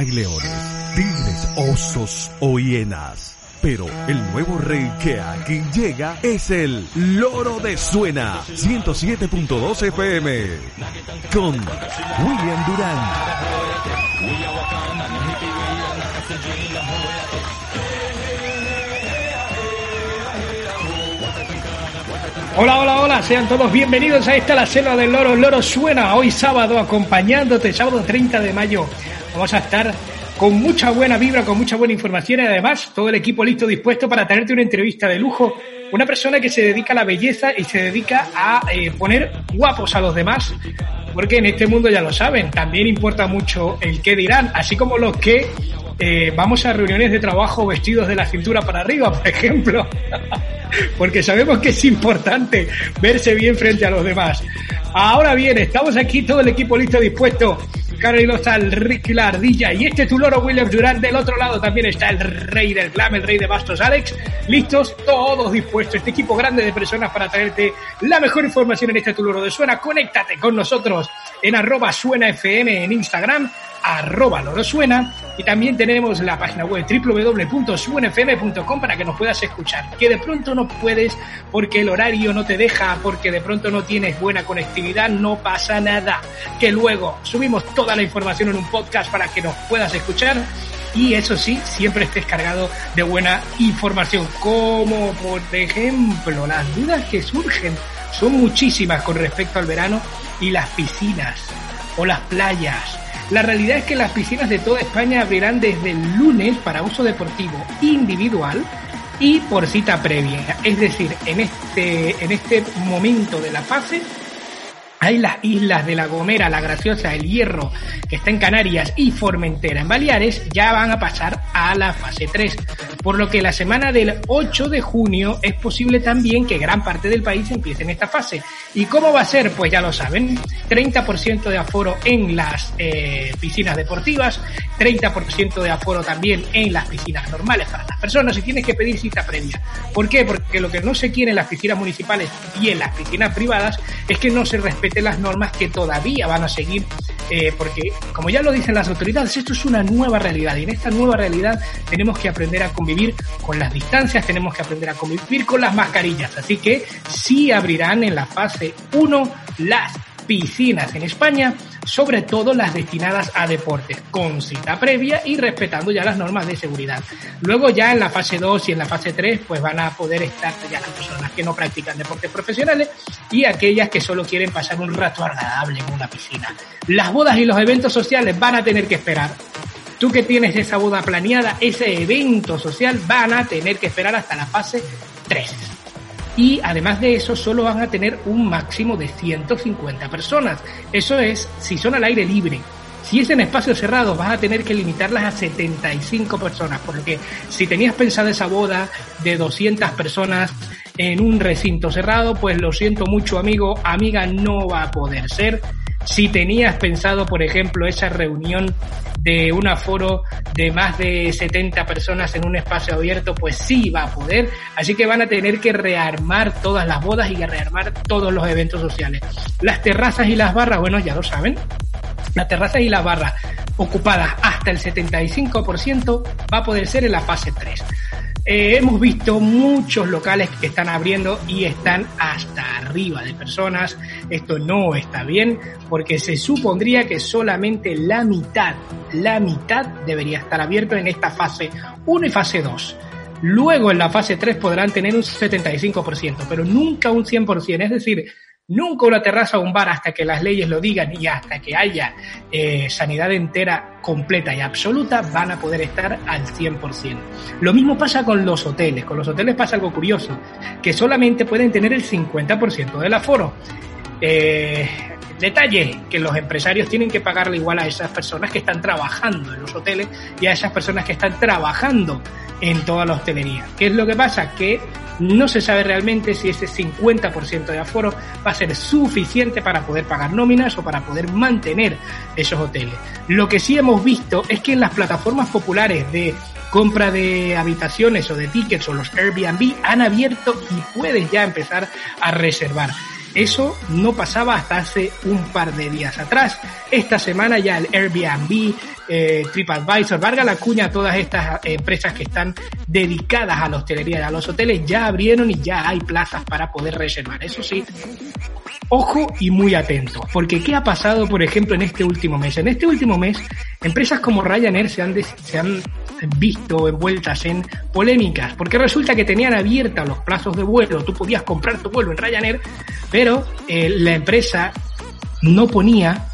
Hay leones, tigres, osos o hienas. Pero el nuevo rey que aquí llega es el Loro de Suena 107.2 FM con William Durán. Hola, hola, hola, sean todos bienvenidos a esta la selva del loro. Loro suena hoy sábado acompañándote, sábado 30 de mayo. Vamos a estar con mucha buena vibra, con mucha buena información y además todo el equipo listo, dispuesto para tenerte una entrevista de lujo. Una persona que se dedica a la belleza y se dedica a eh, poner guapos a los demás, porque en este mundo ya lo saben, también importa mucho el qué dirán, así como los que eh, vamos a reuniones de trabajo vestidos de la cintura para arriba, por ejemplo, porque sabemos que es importante verse bien frente a los demás. Ahora bien, estamos aquí todo el equipo listo, dispuesto. Carlos está el Ricky la Ardilla y este es tu loro William Durán. Del otro lado también está el rey del glam, el rey de bastos Alex. Listos, todos dispuestos. Este equipo grande de personas para traerte la mejor información en este tu loro de suena. Conéctate con nosotros en arroba suena FM en Instagram, arroba loro suena. Y también tenemos la página web www.suenfm.com para que nos puedas escuchar. Que de pronto no puedes porque el horario no te deja, porque de pronto no tienes buena conectividad, no pasa nada. Que luego subimos toda la información en un podcast para que nos puedas escuchar y eso sí, siempre estés cargado de buena información, como por ejemplo las dudas que surgen son muchísimas con respecto al verano y las piscinas o las playas. La realidad es que las piscinas de toda España abrirán desde el lunes para uso deportivo individual y por cita previa. Es decir, en este, en este momento de la fase hay las islas de La Gomera, La Graciosa, El Hierro, que está en Canarias, y Formentera, en Baleares, ya van a pasar a la fase 3. Por lo que la semana del 8 de junio es posible también que gran parte del país empiece en esta fase. ¿Y cómo va a ser? Pues ya lo saben, 30% de aforo en las eh, piscinas deportivas, 30% de aforo también en las piscinas normales para las personas y tienes que pedir cita previa. ¿Por qué? Porque lo que no se quiere en las piscinas municipales y en las piscinas privadas es que no se las normas que todavía van a seguir, eh, porque como ya lo dicen las autoridades, esto es una nueva realidad y en esta nueva realidad tenemos que aprender a convivir con las distancias, tenemos que aprender a convivir con las mascarillas. Así que sí abrirán en la fase 1 las piscinas en España, sobre todo las destinadas a deportes, con cita previa y respetando ya las normas de seguridad. Luego ya en la fase 2 y en la fase 3 pues van a poder estar ya las personas que no practican deportes profesionales y aquellas que solo quieren pasar un rato agradable en una piscina. Las bodas y los eventos sociales van a tener que esperar. Tú que tienes esa boda planeada, ese evento social, van a tener que esperar hasta la fase 3 y además de eso solo van a tener un máximo de 150 personas. Eso es si son al aire libre. Si es en espacios cerrados vas a tener que limitarlas a 75 personas, porque si tenías pensada esa boda de 200 personas en un recinto cerrado, pues lo siento mucho amigo, amiga, no va a poder ser. Si tenías pensado, por ejemplo, esa reunión de un aforo de más de 70 personas en un espacio abierto, pues sí va a poder. Así que van a tener que rearmar todas las bodas y rearmar todos los eventos sociales. Las terrazas y las barras, bueno, ya lo saben. Las terrazas y las barras ocupadas hasta el 75% va a poder ser en la fase 3. Eh, hemos visto muchos locales que están abriendo y están hasta arriba de personas. Esto no está bien porque se supondría que solamente la mitad, la mitad debería estar abierto en esta fase 1 y fase 2. Luego en la fase 3 podrán tener un 75%, pero nunca un 100%. Es decir, nunca una terraza o un bar hasta que las leyes lo digan y hasta que haya eh, sanidad entera, completa y absoluta, van a poder estar al 100%. Lo mismo pasa con los hoteles. Con los hoteles pasa algo curioso, que solamente pueden tener el 50% del aforo. Eh, Detalle, que los empresarios tienen que pagarle igual a esas personas que están trabajando en los hoteles y a esas personas que están trabajando en toda la hostelería. ¿Qué es lo que pasa? Que no se sabe realmente si ese 50% de aforo va a ser suficiente para poder pagar nóminas o para poder mantener esos hoteles. Lo que sí hemos visto es que en las plataformas populares de compra de habitaciones o de tickets o los Airbnb han abierto y puedes ya empezar a reservar. Eso no pasaba hasta hace un par de días atrás. Esta semana ya el Airbnb, eh, TripAdvisor, Varga la cuña, todas estas empresas que están dedicadas a la hostelería y a los hoteles ya abrieron y ya hay plazas para poder reservar. Eso sí, ojo y muy atento, porque ¿qué ha pasado, por ejemplo, en este último mes? En este último mes, empresas como Ryanair se han, se han visto envueltas en polémicas, porque resulta que tenían abiertos los plazos de vuelo, tú podías comprar tu vuelo en Ryanair, pero eh, la empresa no ponía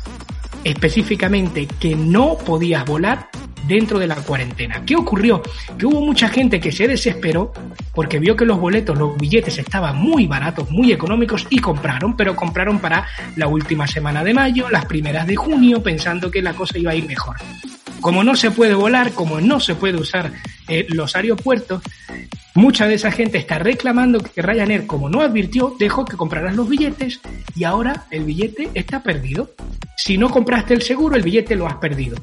específicamente que no podías volar dentro de la cuarentena. ¿Qué ocurrió? Que hubo mucha gente que se desesperó porque vio que los boletos, los billetes estaban muy baratos, muy económicos y compraron, pero compraron para la última semana de mayo, las primeras de junio, pensando que la cosa iba a ir mejor. Como no se puede volar, como no se puede usar eh, los aeropuertos, mucha de esa gente está reclamando que Ryanair, como no advirtió, dejó que compraras los billetes y ahora el billete está perdido. Si no compraste el seguro, el billete lo has perdido.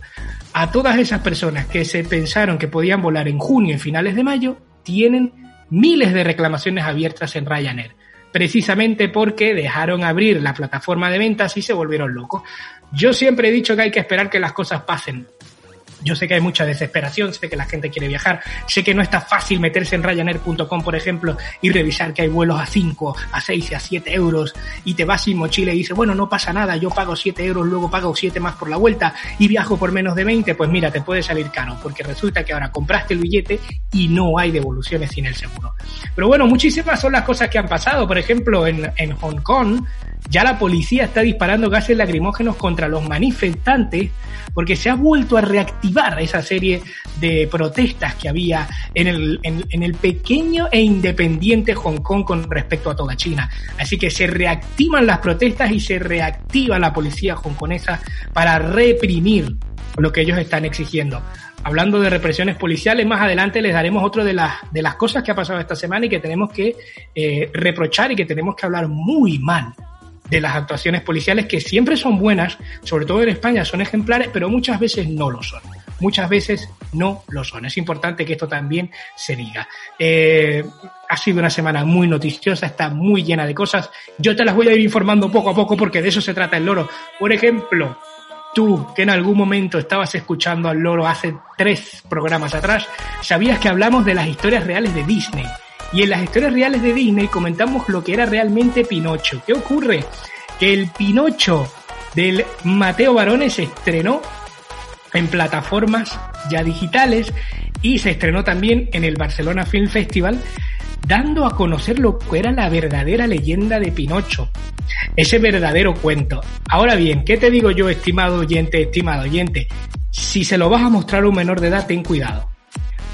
A todas esas personas que se pensaron que podían volar en junio y finales de mayo, tienen miles de reclamaciones abiertas en Ryanair precisamente porque dejaron abrir la plataforma de ventas y se volvieron locos. Yo siempre he dicho que hay que esperar que las cosas pasen. Yo sé que hay mucha desesperación, sé que la gente quiere viajar, sé que no está fácil meterse en Ryanair.com, por ejemplo, y revisar que hay vuelos a 5, a 6 y a 7 euros, y te vas sin mochila y dices, bueno, no pasa nada, yo pago 7 euros, luego pago 7 más por la vuelta y viajo por menos de 20, pues mira, te puede salir caro, porque resulta que ahora compraste el billete y no hay devoluciones sin el seguro. Pero bueno, muchísimas son las cosas que han pasado. Por ejemplo, en, en Hong Kong, ya la policía está disparando gases lacrimógenos contra los manifestantes porque se ha vuelto a reactivar esa serie de protestas que había en el, en, el pequeño e independiente Hong Kong con respecto a toda China. Así que se reactivan las protestas y se reactiva la policía hongkonesa para reprimir lo que ellos están exigiendo. Hablando de represiones policiales, más adelante les daremos otro de las, de las cosas que ha pasado esta semana y que tenemos que eh, reprochar y que tenemos que hablar muy mal de las actuaciones policiales que siempre son buenas, sobre todo en España son ejemplares, pero muchas veces no lo son. Muchas veces no lo son. Es importante que esto también se diga. Eh, ha sido una semana muy noticiosa, está muy llena de cosas. Yo te las voy a ir informando poco a poco porque de eso se trata el loro. Por ejemplo, tú que en algún momento estabas escuchando al loro hace tres programas atrás, sabías que hablamos de las historias reales de Disney. Y en las historias reales de Disney comentamos lo que era realmente Pinocho. ¿Qué ocurre? Que el Pinocho del Mateo Barone se estrenó en plataformas ya digitales y se estrenó también en el Barcelona Film Festival dando a conocer lo que era la verdadera leyenda de Pinocho, ese verdadero cuento. Ahora bien, ¿qué te digo yo, estimado oyente, estimado oyente? Si se lo vas a mostrar a un menor de edad, ten cuidado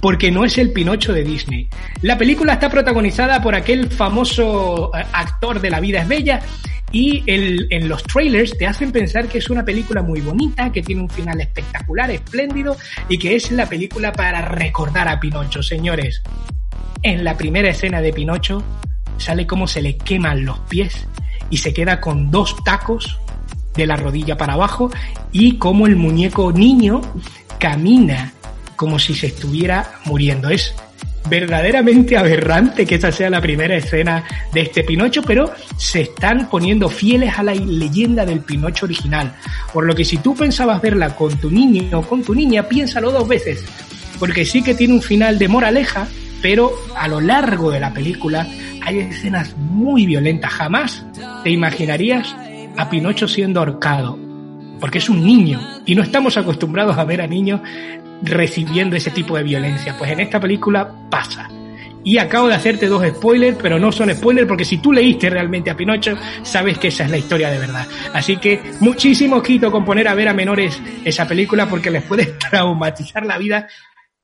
porque no es el Pinocho de Disney. La película está protagonizada por aquel famoso eh, actor de La vida es bella y en los trailers te hacen pensar que es una película muy bonita, que tiene un final espectacular, espléndido y que es la película para recordar a Pinocho, señores. En la primera escena de Pinocho sale como se le queman los pies y se queda con dos tacos de la rodilla para abajo y como el muñeco niño camina como si se estuviera muriendo. Es verdaderamente aberrante que esta sea la primera escena de este Pinocho, pero se están poniendo fieles a la leyenda del Pinocho original. Por lo que si tú pensabas verla con tu niño o con tu niña, piénsalo dos veces, porque sí que tiene un final de moraleja, pero a lo largo de la película hay escenas muy violentas. Jamás te imaginarías a Pinocho siendo ahorcado, porque es un niño y no estamos acostumbrados a ver a niños recibiendo ese tipo de violencia. Pues en esta película pasa. Y acabo de hacerte dos spoilers, pero no son spoilers porque si tú leíste realmente a Pinocho, sabes que esa es la historia de verdad. Así que muchísimo ojito con poner a ver a menores esa película porque les puede traumatizar la vida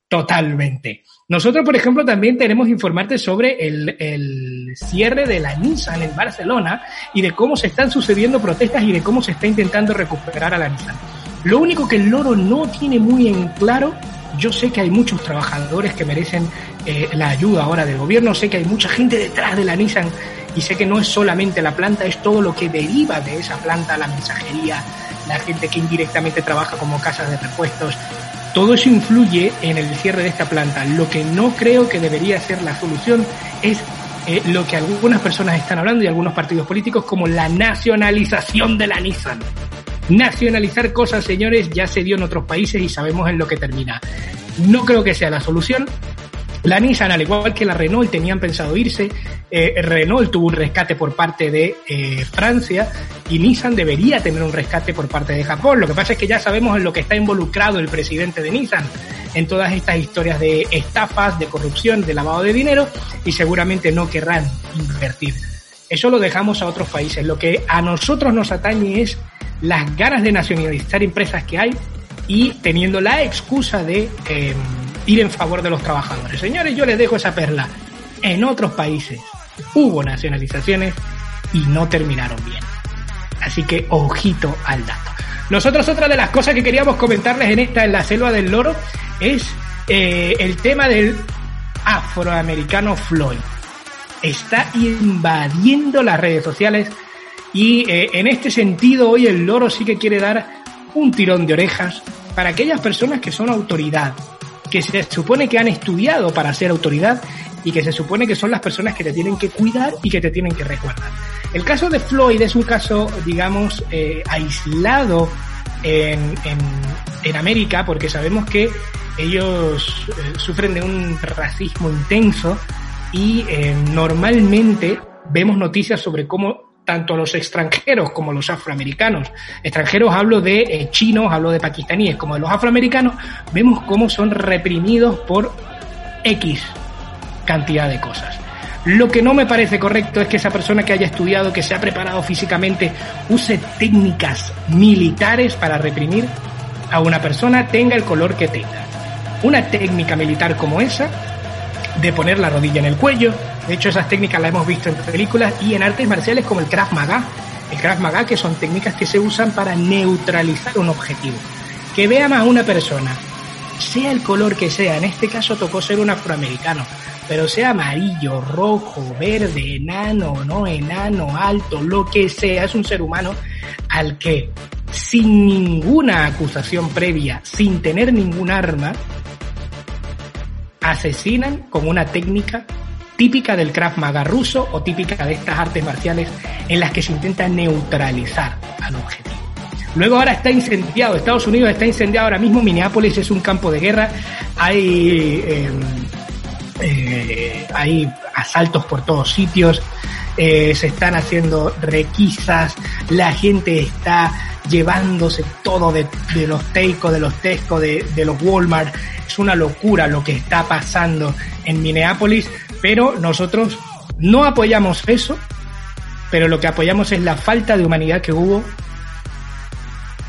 totalmente. Nosotros, por ejemplo, también tenemos informarte sobre el, el, cierre de la Nissan en Barcelona y de cómo se están sucediendo protestas y de cómo se está intentando recuperar a la Nissan. Lo único que el loro no tiene muy en claro, yo sé que hay muchos trabajadores que merecen eh, la ayuda ahora del gobierno, sé que hay mucha gente detrás de la Nissan y sé que no es solamente la planta, es todo lo que deriva de esa planta, la mensajería, la gente que indirectamente trabaja como casas de repuestos. Todo eso influye en el cierre de esta planta. Lo que no creo que debería ser la solución es eh, lo que algunas personas están hablando y algunos partidos políticos como la nacionalización de la Nissan. Nacionalizar cosas, señores, ya se dio en otros países y sabemos en lo que termina. No creo que sea la solución. La Nissan, al igual que la Renault, tenían pensado irse. Eh, Renault tuvo un rescate por parte de eh, Francia y Nissan debería tener un rescate por parte de Japón. Lo que pasa es que ya sabemos en lo que está involucrado el presidente de Nissan, en todas estas historias de estafas, de corrupción, de lavado de dinero y seguramente no querrán invertir. Eso lo dejamos a otros países. Lo que a nosotros nos atañe es las ganas de nacionalizar empresas que hay y teniendo la excusa de eh, ir en favor de los trabajadores. Señores, yo les dejo esa perla. En otros países hubo nacionalizaciones y no terminaron bien. Así que ojito al dato. Nosotros otra de las cosas que queríamos comentarles en esta, en la selva del loro, es eh, el tema del afroamericano Floyd. Está invadiendo las redes sociales y eh, en este sentido, hoy el loro sí que quiere dar un tirón de orejas para aquellas personas que son autoridad, que se supone que han estudiado para ser autoridad y que se supone que son las personas que te tienen que cuidar y que te tienen que resguardar. El caso de Floyd es un caso, digamos, eh, aislado en, en, América porque sabemos que ellos eh, sufren de un racismo intenso y eh, normalmente vemos noticias sobre cómo tanto los extranjeros como los afroamericanos. Extranjeros hablo de eh, chinos, hablo de pakistaníes, como de los afroamericanos, vemos cómo son reprimidos por X cantidad de cosas. Lo que no me parece correcto es que esa persona que haya estudiado, que se ha preparado físicamente, use técnicas militares para reprimir a una persona, tenga el color que tenga. Una técnica militar como esa de poner la rodilla en el cuello. De hecho, esas técnicas las hemos visto en películas y en artes marciales como el Krav Maga. El Krav Maga, que son técnicas que se usan para neutralizar un objetivo. Que vea más a una persona, sea el color que sea, en este caso tocó ser un afroamericano, pero sea amarillo, rojo, verde, enano, no enano, alto, lo que sea, es un ser humano al que sin ninguna acusación previa, sin tener ningún arma, asesinan con una técnica típica del Krav Maga ruso o típica de estas artes marciales en las que se intenta neutralizar al objetivo. Luego ahora está incendiado, Estados Unidos está incendiado ahora mismo, Minneapolis es un campo de guerra, hay, eh, eh, hay asaltos por todos sitios, eh, se están haciendo requisas, la gente está llevándose todo de, los Teiko, de los Tesco, de, de los Walmart. Es una locura lo que está pasando en Minneapolis, pero nosotros no apoyamos eso, pero lo que apoyamos es la falta de humanidad que hubo,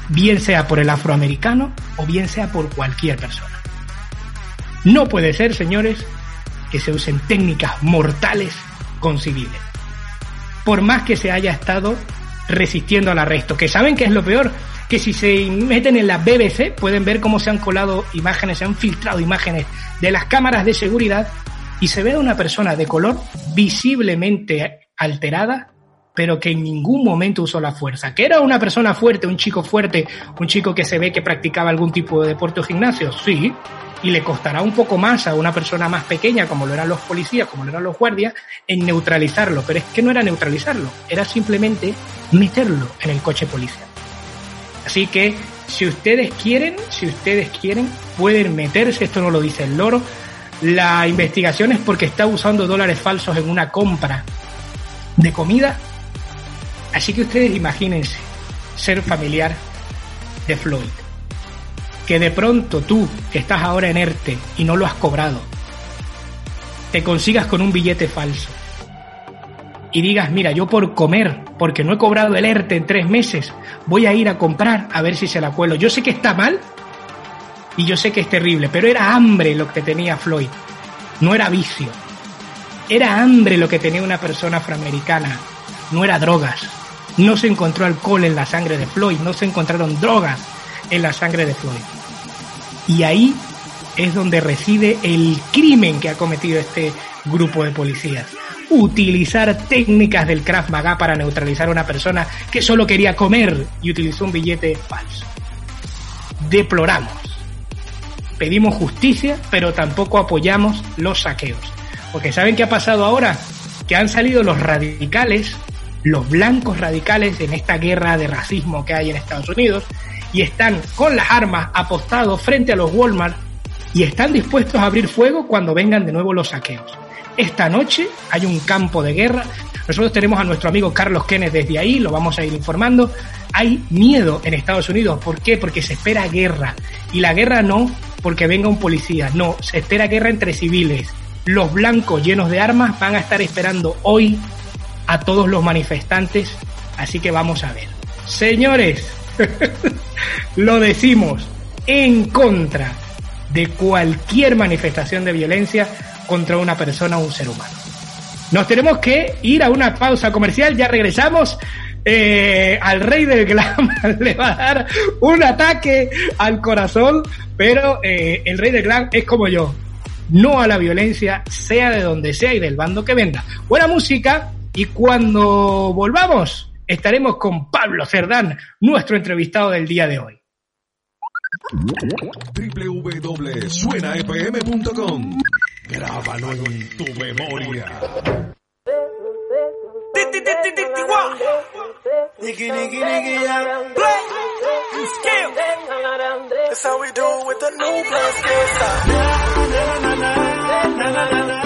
bien sea por el afroamericano o bien sea por cualquier persona. No puede ser, señores, que se usen técnicas mortales con civiles. Por más que se haya estado resistiendo al arresto. Que saben que es lo peor, que si se meten en la BBC pueden ver cómo se han colado imágenes, se han filtrado imágenes de las cámaras de seguridad y se ve a una persona de color visiblemente alterada, pero que en ningún momento usó la fuerza. Que era una persona fuerte, un chico fuerte, un chico que se ve que practicaba algún tipo de deporte o gimnasio, sí, y le costará un poco más a una persona más pequeña, como lo eran los policías, como lo eran los guardias, en neutralizarlo. Pero es que no era neutralizarlo, era simplemente meterlo en el coche policial. Así que si ustedes quieren, si ustedes quieren, pueden meterse, esto no lo dice el loro, la investigación es porque está usando dólares falsos en una compra de comida. Así que ustedes imagínense ser familiar de Floyd. Que de pronto tú, que estás ahora en ERTE y no lo has cobrado, te consigas con un billete falso y digas, mira, yo por comer, porque no he cobrado el ERTE en tres meses, voy a ir a comprar a ver si se la cuelo. Yo sé que está mal y yo sé que es terrible, pero era hambre lo que tenía Floyd, no era vicio. Era hambre lo que tenía una persona afroamericana, no era drogas. No se encontró alcohol en la sangre de Floyd, no se encontraron drogas en la sangre de Floyd. Y ahí es donde reside el crimen que ha cometido este grupo de policías. Utilizar técnicas del Krav Maga para neutralizar a una persona que solo quería comer y utilizó un billete falso. Deploramos. Pedimos justicia, pero tampoco apoyamos los saqueos. Porque ¿saben qué ha pasado ahora? Que han salido los radicales, los blancos radicales en esta guerra de racismo que hay en Estados Unidos y están con las armas apostados frente a los Walmart y están dispuestos a abrir fuego cuando vengan de nuevo los saqueos. Esta noche hay un campo de guerra. Nosotros tenemos a nuestro amigo Carlos Kenneth desde ahí, lo vamos a ir informando. Hay miedo en Estados Unidos. ¿Por qué? Porque se espera guerra. Y la guerra no porque venga un policía, no, se espera guerra entre civiles. Los blancos llenos de armas van a estar esperando hoy a todos los manifestantes, así que vamos a ver. Señores, lo decimos en contra de cualquier manifestación de violencia contra una persona o un ser humano. Nos tenemos que ir a una pausa comercial, ya regresamos. Eh, al rey del glam le va a dar un ataque al corazón, pero eh, el rey del glam es como yo. No a la violencia, sea de donde sea y del bando que venga. Buena música y cuando volvamos estaremos con Pablo Cerdán, nuestro entrevistado del día de hoy. www.suenaepm.com Grábalo en tu memoria. Nicky, nicky, nicky, yeah. Play. Skill. That's how we do with the new play skill style. Na, na, na, na, na, na, na, na.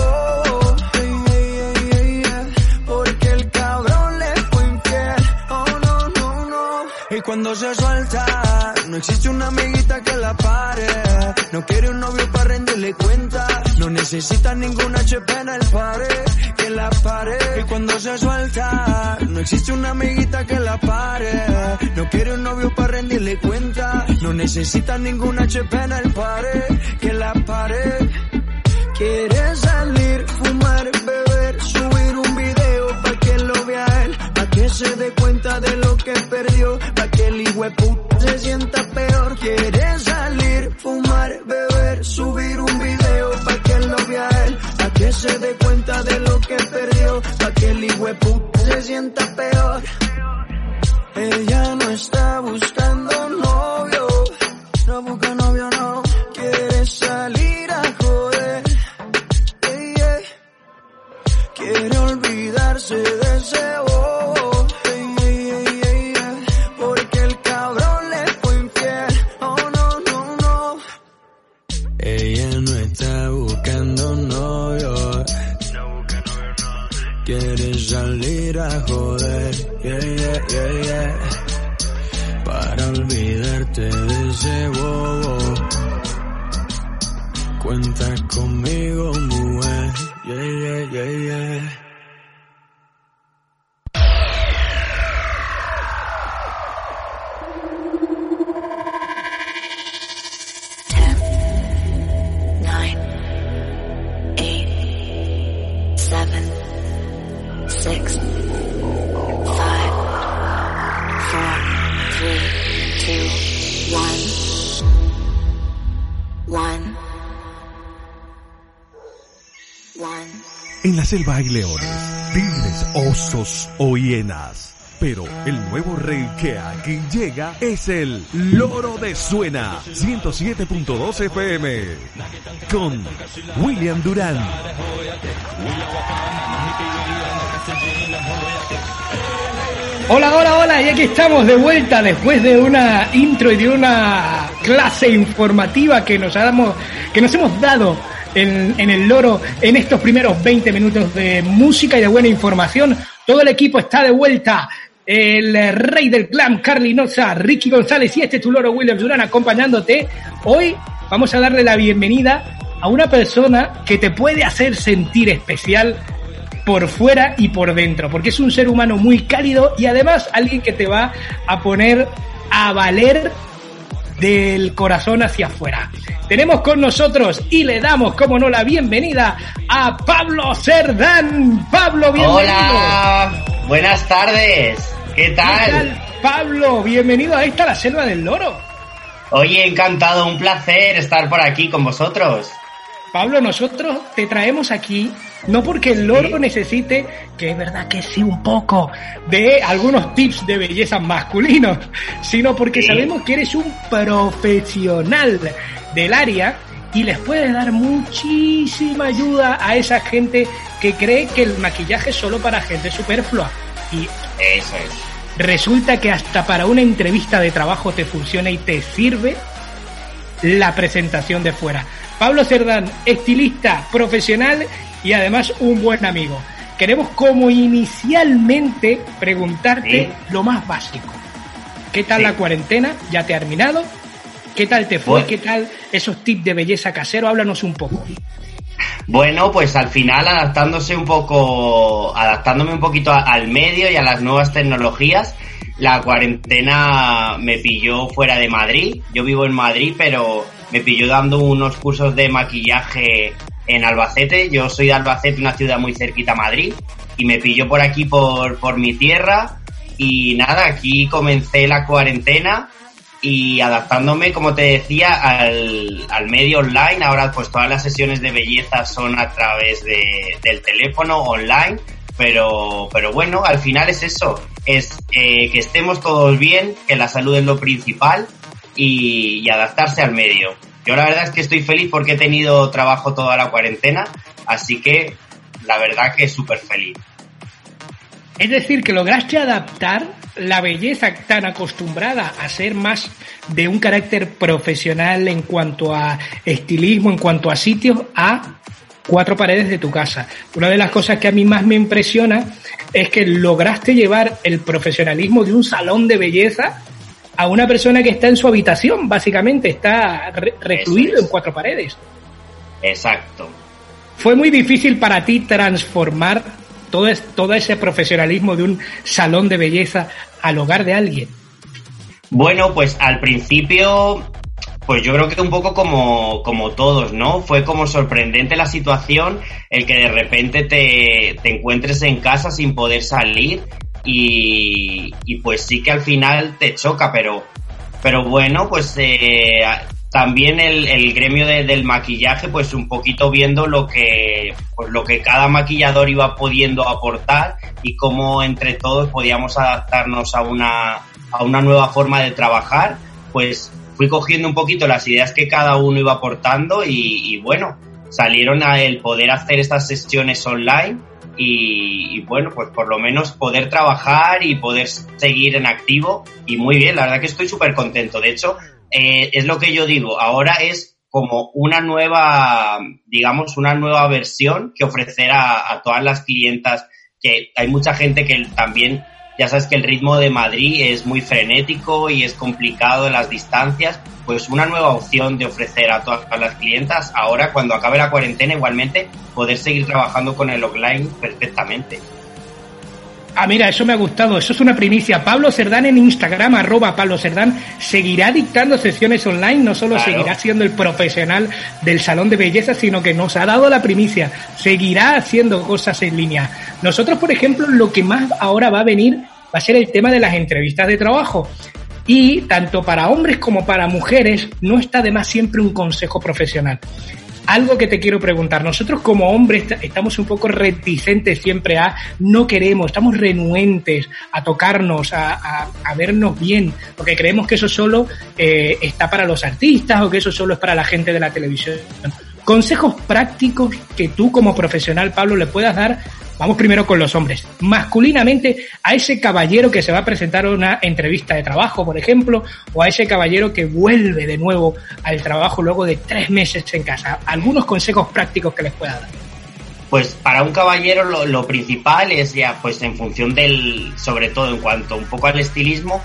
existe una amiguita que la pare. No quiere un novio para rendirle cuenta. No necesita ningún HP en el pared que la pare. Y cuando se suelta, no existe una amiguita que la pare. No quiere un novio para rendirle cuenta. No necesita ningún HP en el pared que la pare. Quiere salir, fumar, beber, se dé cuenta de lo que perdió, pa' que el hijueput se sienta peor. Quiere salir, fumar, beber, subir un video pa' que lo vea él, pa' que se dé cuenta de lo que perdió, pa' que el hijueput se sienta peor. Ella no está buscando a joder, yeah, yeah, yeah, yeah. Para olvidarte de ese bobo. Cuenta conmigo, mujer, yeah, yeah, yeah, yeah. Selva hay tigres, osos o hienas. Pero el nuevo rey que aquí llega es el Loro de Suena 107.2 FM con William Durán. Hola, hola, hola, y aquí estamos de vuelta después de una intro y de una clase informativa que nos, damos, que nos hemos dado en, en el loro en estos primeros 20 minutos de música y de buena información. Todo el equipo está de vuelta. El rey del clan, Carly Noza, Ricky González y este es tu loro William Durán acompañándote. Hoy vamos a darle la bienvenida a una persona que te puede hacer sentir especial por fuera y por dentro, porque es un ser humano muy cálido y además alguien que te va a poner a valer del corazón hacia afuera. Tenemos con nosotros y le damos, como no, la bienvenida a Pablo Cerdán. Pablo, bienvenido. Hola, buenas tardes. ¿Qué ¿Qué tal? tal, Pablo? Bienvenido a esta, la selva del loro. Oye, encantado, un placer estar por aquí con vosotros. Pablo, nosotros te traemos aquí no porque el loro necesite, que es verdad que sí un poco, de algunos tips de belleza masculinos, sino porque sabemos que eres un profesional del área y les puede dar muchísima ayuda a esa gente que cree que el maquillaje es solo para gente superflua. Y Eso es. resulta que hasta para una entrevista de trabajo te funciona y te sirve la presentación de fuera. Pablo Cerdán, estilista profesional y además un buen amigo. Queremos como inicialmente preguntarte Sí. lo más básico. ¿Qué tal Sí. la cuarentena? ¿Ya te ha terminado? ¿Qué tal te fue? Bueno. ¿Qué tal esos tips de belleza casero? Háblanos un poco. Bueno, pues al final adaptándose un poco, adaptándome un poquito al medio y a las nuevas tecnologías, la cuarentena me pilló fuera de Madrid. Yo vivo en Madrid, pero me pilló dando unos cursos de maquillaje en Albacete. Yo soy de Albacete, una ciudad muy cerquita a Madrid, y me pilló por aquí, por, por mi tierra. Y nada, aquí comencé la cuarentena y adaptándome, como te decía, al, al medio online. Ahora pues todas las sesiones de belleza son a través de, del teléfono online, pero, pero bueno, al final es eso, es eh, que estemos todos bien, que la salud es lo principal y, adaptarse al medio. Yo la verdad es que estoy feliz porque he tenido trabajo toda la cuarentena, así que la verdad que súper feliz. Es decir, que lograste adaptar la belleza tan acostumbrada a ser más de un carácter profesional en cuanto a estilismo, en cuanto a sitios, a cuatro paredes de tu casa. Una de las cosas que a mí más me impresiona es que lograste llevar el profesionalismo de un salón de belleza a una persona que está en su habitación, básicamente, está re- recluido es. en cuatro paredes. Exacto. ¿Fue muy difícil para ti transformar todo, es- todo ese profesionalismo de un salón de belleza al hogar de alguien? Bueno, pues al principio, pues yo creo que un poco como, como todos, ¿no? Fue como sorprendente la situación, el que de repente te, te encuentres en casa sin poder salir y, y pues sí que al final te choca, pero, pero bueno, pues eh, también el, el gremio de- del maquillaje, pues un poquito viendo lo que, pues lo que cada maquillador iba pudiendo aportar y cómo entre todos podíamos adaptarnos a una, a una nueva forma de trabajar, pues fui cogiendo un poquito las ideas que cada uno iba aportando y, y bueno, salieron a el poder hacer estas sesiones online y, bueno, pues por lo menos poder trabajar y poder seguir en activo y muy bien, la verdad que estoy súper contento. De hecho, eh, es lo que yo digo, ahora es como una nueva, digamos, una nueva versión que ofrecer a, a todas las clientas, que hay mucha gente que también, ya sabes que el ritmo de Madrid es muy frenético y es complicado las distancias, pues una nueva opción de ofrecer a todas las clientas, ahora cuando acabe la cuarentena igualmente, poder seguir trabajando con el offline perfectamente. Ah, mira, eso me ha gustado. Eso es una primicia. Pablo Cerdán en Instagram, arroba Pablo Cerdán, seguirá dictando sesiones online. No solo Claro. seguirá siendo el profesional del salón de belleza, sino que nos ha dado la primicia. Seguirá haciendo cosas en línea. Nosotros, por ejemplo, lo que más ahora va a venir va a ser el tema de las entrevistas de trabajo. Y tanto para hombres como para mujeres no está de más siempre un consejo profesional. Algo que te quiero preguntar, nosotros como hombres est- estamos un poco reticentes siempre a, no queremos, estamos renuentes a tocarnos, a, a- a vernos bien, porque creemos que eso solo eh, está para los artistas o que eso solo es para la gente de la televisión. Consejos prácticos que tú como profesional, Pablo, le puedas dar, vamos primero con los hombres, masculinamente a ese caballero que se va a presentar a una entrevista de trabajo, por ejemplo, o a ese caballero que vuelve de nuevo al trabajo luego de tres meses en casa. Algunos consejos prácticos que les pueda dar. Pues para un caballero lo, lo principal es ya, pues en función del, sobre todo en cuanto un poco al estilismo,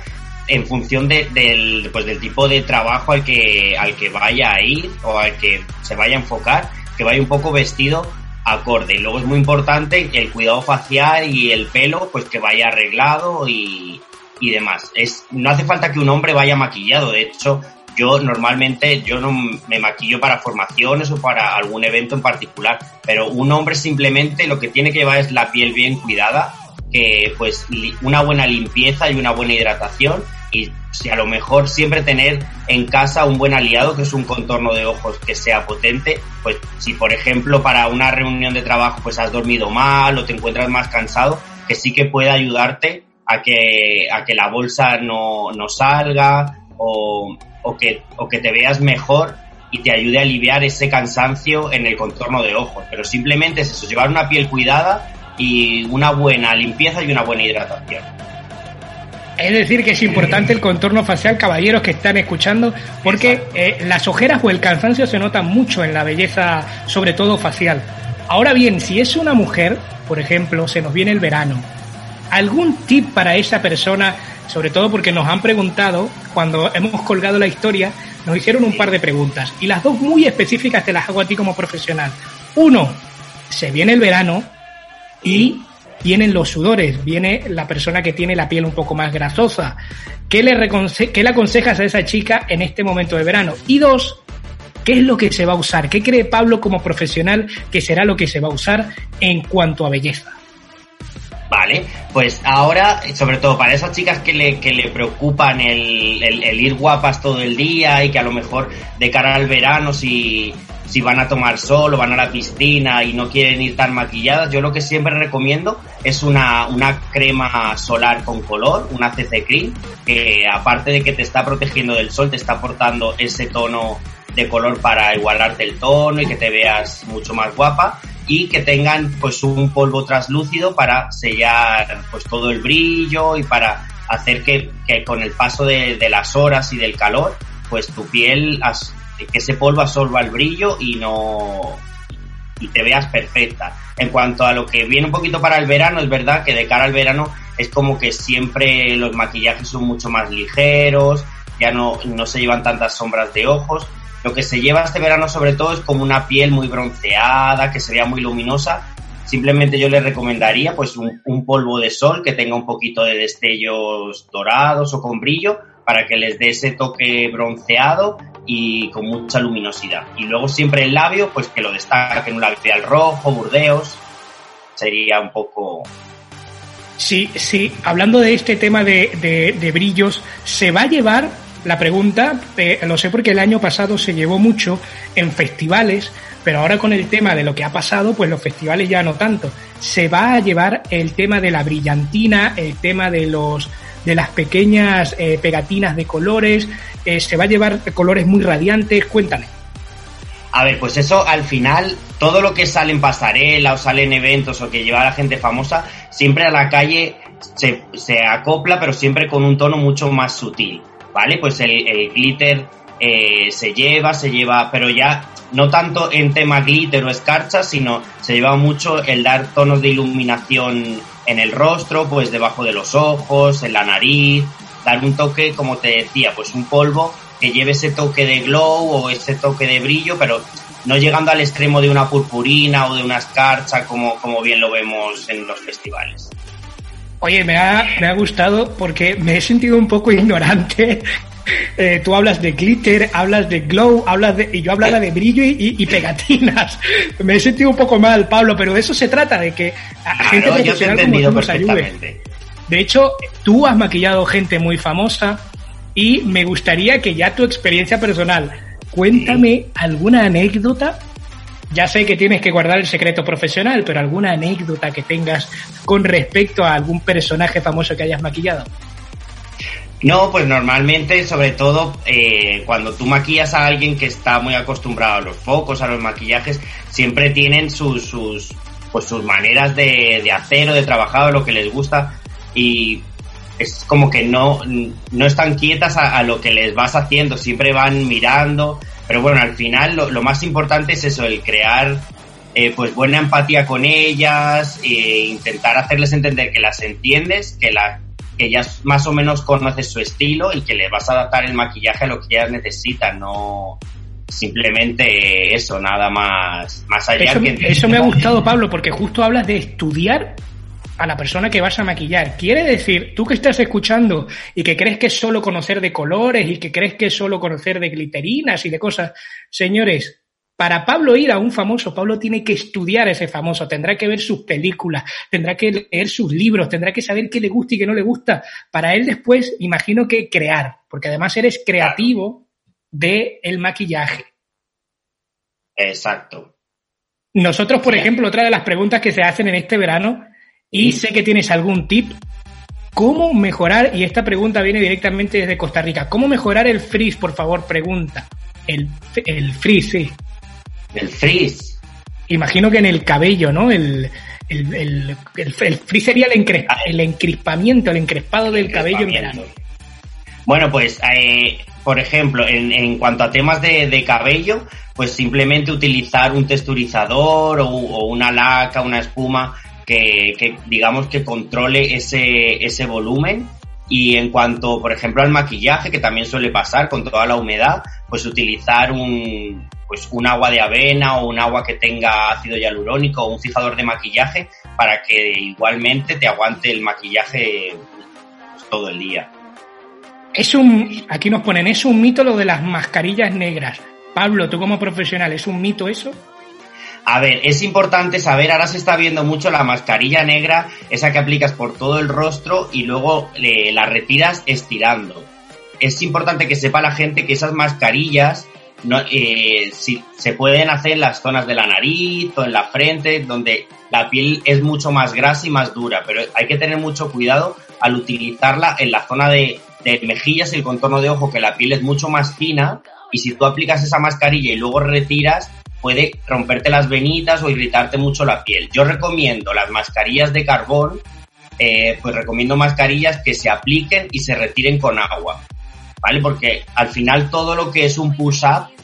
en función de- del, pues del tipo de trabajo al que, al que vaya a ir o al que se vaya a enfocar, que vaya un poco vestido acorde. Y luego es muy importante el cuidado facial y el pelo, pues que vaya arreglado y, y demás. Es, no hace falta que un hombre vaya maquillado, de hecho, yo normalmente yo no me maquillo para formaciones o para algún evento en particular, pero un hombre simplemente lo que tiene que llevar es la piel bien cuidada, que pues una buena limpieza y una buena hidratación y si a lo mejor siempre tener en casa un buen aliado que es un contorno de ojos que sea potente, pues si por ejemplo para una reunión de trabajo pues has dormido mal o te encuentras más cansado, que sí que pueda ayudarte a que, a que la bolsa no, no salga o, o, que, o que te veas mejor y te ayude a aliviar ese cansancio en el contorno de ojos. Pero simplemente es eso, llevar una piel cuidada y una buena limpieza y una buena hidratación. Es decir, que es importante el contorno facial, caballeros que están escuchando, porque eh, las ojeras o el cansancio se notan mucho en la belleza, sobre todo facial. Ahora bien, si es una mujer, por ejemplo, se nos viene el verano, ¿algún tip para esa persona? Sobre todo porque nos han preguntado, cuando hemos colgado la historia, nos hicieron un par de preguntas y las dos muy específicas te las hago a ti como profesional. Uno, se viene el verano y vienen los sudores, viene la persona que tiene la piel un poco más grasosa. ¿Qué le, qué le aconsejas a esa chica en este momento de verano? Y dos, ¿qué es lo que se va a usar? ¿Qué cree Pablo como profesional que será lo que se va a usar en cuanto a belleza? Vale, pues ahora, sobre todo para esas chicas que le, que le preocupan el, el, ir guapas todo el día y que a lo mejor de cara al verano, si, si van a tomar sol o van a la piscina y no quieren ir tan maquilladas, yo lo que siempre recomiendo es una, una crema solar con color, una CC Cream, que aparte de que te está protegiendo del sol, te está aportando ese tono de color para igualarte el tono y que te veas mucho más guapa y que tengan pues un polvo translúcido para sellar pues todo el brillo y para hacer que, que con el paso de, de, las horas y del calor pues tu piel que ese polvo absorba el brillo y no y te veas perfecta. En cuanto a lo que viene un poquito para el verano, es verdad que de cara al verano es como que siempre los maquillajes son mucho más ligeros, ya no, no se llevan tantas sombras de ojos, lo que se lleva este verano sobre todo es como una piel muy bronceada, que se vea muy luminosa. Simplemente yo le recomendaría pues un, un, polvo de sol que tenga un poquito de destellos dorados o con brillo para que les dé ese toque bronceado y con mucha luminosidad. Y luego siempre el labio, pues que lo destaque en un labial rojo, burdeos. Sería un poco Sí, sí, hablando de este tema de, de, brillos, ¿se va a llevar la pregunta, eh, lo sé porque el año pasado se llevó mucho en festivales, pero ahora con el tema de lo que ha pasado, pues los festivales ya no tanto. Se va a llevar el tema de la brillantina, el tema de los de las pequeñas eh, pegatinas de colores, eh, se va a llevar colores muy radiantes, cuéntame. A ver, pues eso al final, todo lo que sale en pasarela o sale en eventos o que lleva a la gente famosa, siempre a la calle se, se acopla, pero siempre con un tono mucho más sutil. ¿vale? Pues el, glitter eh, se lleva, se lleva, pero ya no tanto en tema glitter o escarcha, sino se lleva mucho el dar tonos de iluminación en el rostro, pues debajo de los ojos, en la nariz, dar un toque, como te decía, pues un polvo que lleve ese toque de glow o ese toque de brillo, pero no llegando al extremo de una purpurina o de una escarcha como, como bien lo vemos en los festivales. Oye, me ha, me ha gustado porque me he sentido un poco ignorante. Eh, tú hablas de glitter, hablas de glow, hablas de, y yo hablaba de brillo y, y, pegatinas. Me he sentido un poco mal, Pablo, pero de eso se trata, de que a claro, gente te he entendido perfectamente. De hecho, tú has maquillado gente muy famosa y me gustaría que ya tu experiencia personal, cuéntame alguna anécdota ya sé que tienes que guardar el secreto profesional, pero alguna anécdota que tengas con respecto a algún personaje famoso que hayas maquillado. No, pues normalmente, sobre todo eh, cuando tú maquillas a alguien que está muy acostumbrado a los focos, a los maquillajes, siempre tienen sus, sus, pues sus maneras de, de hacer o de trabajar o lo que les gusta. Y es como que no, no están quietas a, lo que les vas haciendo, siempre van mirando, pero bueno, al final lo, lo más importante es eso, el crear eh, pues buena empatía con ellas, e intentar hacerles entender que las entiendes, que, la, que ellas más o menos conoces su estilo y que le vas a adaptar el maquillaje a lo que ellas necesitan, no simplemente eso, nada más, más allá. Eso, que eso me ha gustado, Pablo, porque justo hablas de estudiar a la persona que vas a maquillar. Quiere decir, tú que estás escuchando y que crees que es solo conocer de colores y que crees que es solo conocer de gliterinas y de cosas, señores, para Pablo ir a un famoso, Pablo tiene que estudiar a ese famoso, tendrá que ver sus películas, tendrá que leer sus libros, tendrá que saber qué le gusta y qué no le gusta, para él después, imagino que crear, porque además eres creativo de el maquillaje. Exacto. Nosotros, por ejemplo, otra de las preguntas que se hacen en este verano y sé que tienes algún tip. ¿Cómo mejorar? Y esta pregunta viene directamente desde Costa Rica. ¿Cómo mejorar el frizz, por favor? Pregunta. El, el frizz, sí. El frizz. Imagino que en el cabello, ¿no? El, el, el, el, el frizz sería el, encrespa, el encrispamiento, el encrespado del cabello en verano. Bueno, pues, eh, por ejemplo, en, en, cuanto a temas de, de, cabello, pues simplemente utilizar un texturizador o, o una laca, una espuma que, que, digamos que controle ese, ese volumen. Y en cuanto, por ejemplo, al maquillaje, que también suele pasar con toda la humedad, pues utilizar un, pues un agua de avena o un agua que tenga ácido hialurónico o un fijador de maquillaje para que igualmente te aguante el maquillaje pues, todo el día. Es un, aquí nos ponen, es un mito lo de las mascarillas negras. Pablo, tú como profesional, ¿es un mito eso? A ver, es importante saber, ahora se está viendo mucho la mascarilla negra, esa que aplicas por todo el rostro y luego eh, la retiras estirando. Es importante que sepa la gente que esas mascarillas no, eh, si, se pueden hacer en las zonas de la nariz o en la frente, donde la piel es mucho más grasa y más dura, pero hay que tener mucho cuidado al utilizarla en la zona de, mejillas y el contorno de ojo, que la piel es mucho más fina y si tú aplicas esa mascarilla y luego retiras, puede romperte las venitas o irritarte mucho la piel. Yo recomiendo las mascarillas de carbón, eh, pues recomiendo mascarillas que se apliquen y se retiren con agua, ¿vale? Porque al final todo lo que es un push-up,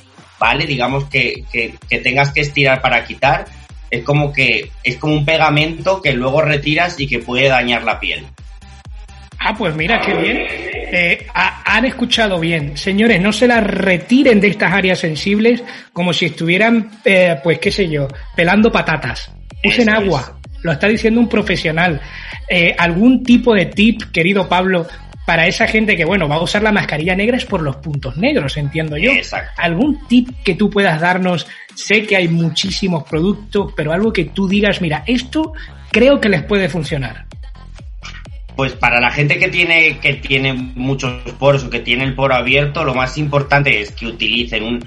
¿vale? Digamos que, que, que tengas que estirar para quitar, es como que es como un pegamento que luego retiras y que puede dañar la piel. Ah, pues mira, qué bien. Eh, ha, han escuchado bien. Señores, no se las retiren de estas áreas sensibles como si estuvieran, eh, pues qué sé yo, pelando patatas. Usen Eso agua. Es. Lo está diciendo un profesional. Eh, ¿Algún tipo de tip, querido Pablo, para esa gente que, bueno, va a usar la mascarilla negra es por los puntos negros, entiendo yo. Exacto. ¿Algún tip que tú puedas darnos? Sé que hay muchísimos productos, pero algo que tú digas, mira, esto creo que les puede funcionar. Pues para la gente que tiene, que tiene muchos poros o que tiene el poro abierto, lo más importante es que utilicen un,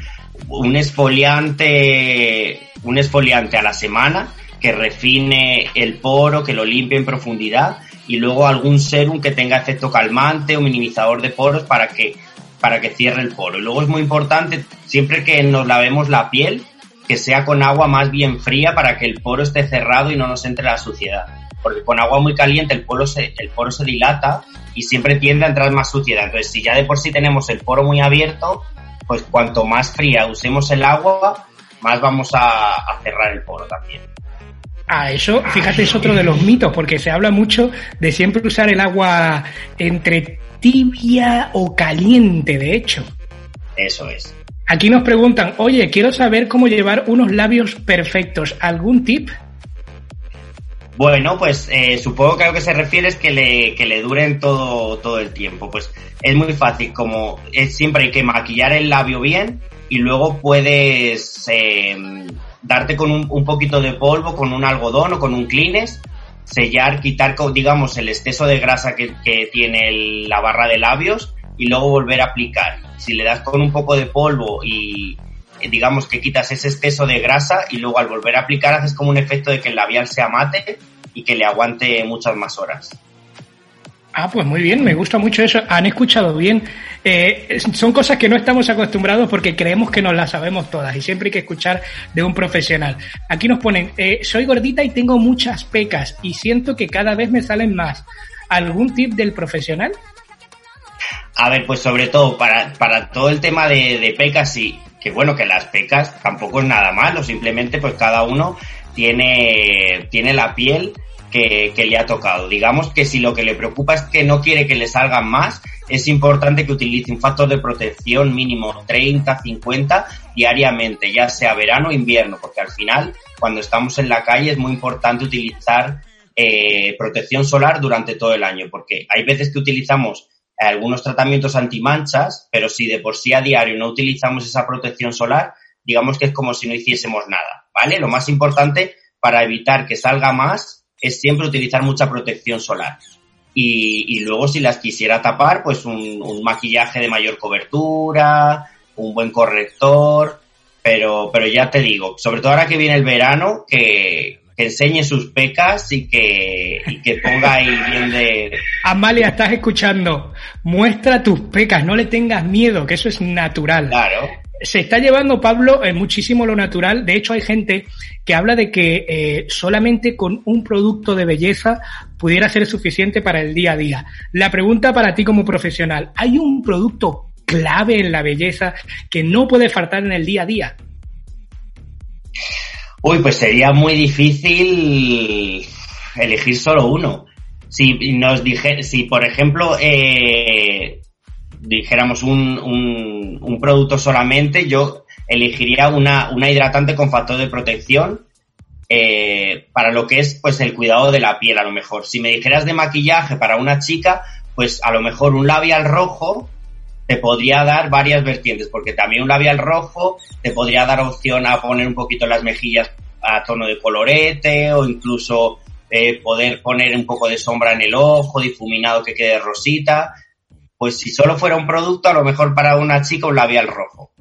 un esfoliante, un esfoliante a la semana que refine el poro, que lo limpie en profundidad y luego algún serum que tenga efecto calmante o minimizador de poros para que, para que cierre el poro. Y luego es muy importante, siempre que nos lavemos la piel, que sea con agua más bien fría para que el poro esté cerrado y no nos entre la suciedad porque con agua muy caliente el poro, se, el poro se dilata y siempre tiende a entrar más suciedad. Entonces, si ya de por sí tenemos el poro muy abierto, pues cuanto más fría usemos el agua, más vamos a, a cerrar el poro también. Ah, eso, fíjate, es otro de los mitos, porque se habla mucho de siempre usar el agua entre tibia o caliente, de hecho. Eso es. Aquí nos preguntan, oye, quiero saber cómo llevar unos labios perfectos. ¿Algún tip? Bueno, pues eh, supongo que a lo que se refiere es que le, que le duren todo, todo el tiempo. Pues es muy fácil, como es, siempre hay que maquillar el labio bien y luego puedes eh, darte con un, poquito de polvo, con un algodón o con un Kleenex, sellar, quitar, digamos, el exceso de grasa que, tiene la barra de labios y luego volver a aplicar. Si le das con un poco de polvo y, digamos que quitas ese exceso de grasa y luego al volver a aplicar haces como un efecto de que el labial sea mate y que le aguante muchas más horas. Ah, pues muy bien, me gusta mucho eso. Han escuchado bien. Eh, son cosas que no estamos acostumbrados porque creemos que nos las sabemos todas y siempre hay que escuchar de un profesional. Aquí nos ponen, eh, soy gordita y tengo muchas pecas y siento que cada vez me salen más. ¿Algún tip del profesional? A ver, pues sobre todo para, para todo el tema de, de pecas, sí, que bueno, que las pecas tampoco es nada malo, simplemente pues cada uno tiene, tiene la piel que, le ha tocado. Digamos que si lo que le preocupa es que no quiere que le salgan más, es importante que utilice un factor de protección mínimo 30, 50 diariamente, ya sea verano o invierno, porque al final, cuando estamos en la calle, es muy importante utilizar eh, protección solar durante todo el año, porque hay veces que utilizamos algunos tratamientos antimanchas, pero si de por sí a diario no utilizamos esa protección solar, digamos que es como si no hiciésemos nada, ¿vale? Lo más importante para evitar que salga más es siempre utilizar mucha protección solar. Y, y luego si las quisiera tapar, pues un, un, maquillaje de mayor cobertura, un buen corrector, pero, pero ya te digo, sobre todo ahora que viene el verano, que, que enseñe sus pecas y que, y que ponga ahí bien de... Amalia, estás escuchando. Muestra tus pecas, no le tengas miedo, que eso es natural. Claro. Se está llevando, Pablo, eh, muchísimo lo natural. De hecho, hay gente que habla de que eh, solamente con un producto de belleza pudiera ser suficiente para el día a día. La pregunta para ti como profesional, ¿hay un producto clave en la belleza que no puede faltar en el día a día? Uy, pues sería muy difícil elegir solo uno. Si nos dije, si por ejemplo eh, dijéramos un, un, un, producto solamente, yo elegiría una, una hidratante con factor de protección eh, para lo que es pues el cuidado de la piel a lo mejor. Si me dijeras de maquillaje para una chica, pues a lo mejor un labial rojo te podría dar varias vertientes, porque también un labial rojo te podría dar opción a poner un poquito las mejillas a tono de colorete o incluso eh, poder poner un poco de sombra en el ojo, difuminado que quede rosita. Pues si solo fuera un producto, a lo mejor para una chica un labial rojo.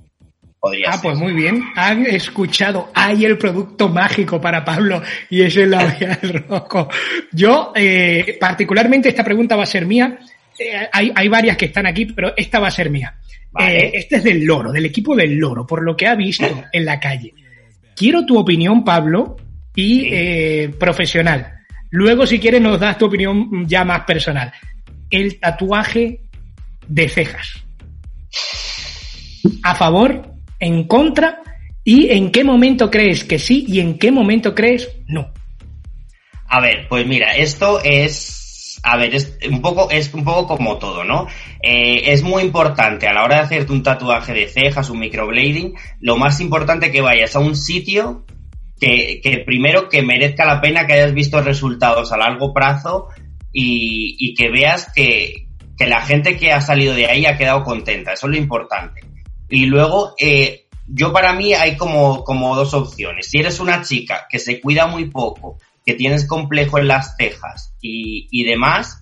Podría ah, ser. pues muy bien. Han escuchado. Hay el producto mágico para Pablo y es el labial rojo. Yo, eh, particularmente, esta pregunta va a ser mía. Eh, hay, hay, varias que están aquí, pero esta va a ser mía. Vale. Eh, este es del loro, del equipo del loro, por lo que ha visto en la calle. Quiero tu opinión, Pablo, y Sí. eh, profesional. Luego, si quieres, nos das tu opinión ya más personal. El tatuaje de cejas. ¿A favor? ¿En contra? ¿Y en qué momento crees que sí y en qué momento crees no? A ver, pues mira, esto es, a ver, es un poco, es un poco como todo, ¿no? Eh, es muy importante a la hora de hacerte un tatuaje de cejas, un microblading, lo más importante que vayas a un sitio que, que primero que merezca la pena que hayas visto resultados a largo plazo y, y que veas que, que la gente que ha salido de ahí ha quedado contenta, eso es lo importante. Y luego, eh, yo para mí hay como, como dos opciones. Si eres una chica que se cuida muy poco, que tienes complejo en las cejas y, y demás,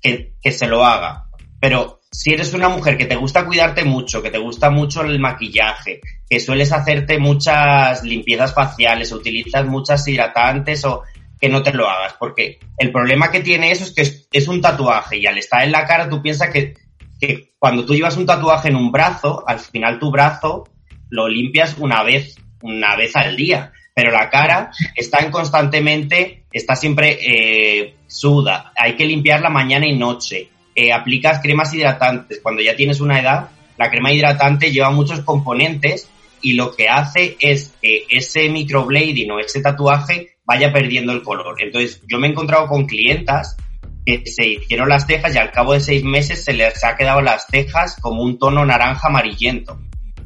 que, que se lo haga. Pero si eres una mujer que te gusta cuidarte mucho, que te gusta mucho el maquillaje, que sueles hacerte muchas limpiezas faciales, utilizas muchas hidratantes o que no te lo hagas, porque el problema que tiene eso es que es, un tatuaje y al estar en la cara tú piensas que, que cuando tú llevas un tatuaje en un brazo, al final tu brazo lo limpias una vez, una vez al día, pero la cara está en constantemente, está siempre eh, suda, hay que limpiarla mañana y noche, eh, aplicas cremas hidratantes, cuando ya tienes una edad, la crema hidratante lleva muchos componentes y lo que hace es que ese microblading o ese tatuaje vaya perdiendo el color. Entonces, yo me he encontrado con clientas que se hicieron las cejas y al cabo de seis meses se les ha quedado las cejas como un tono naranja amarillento.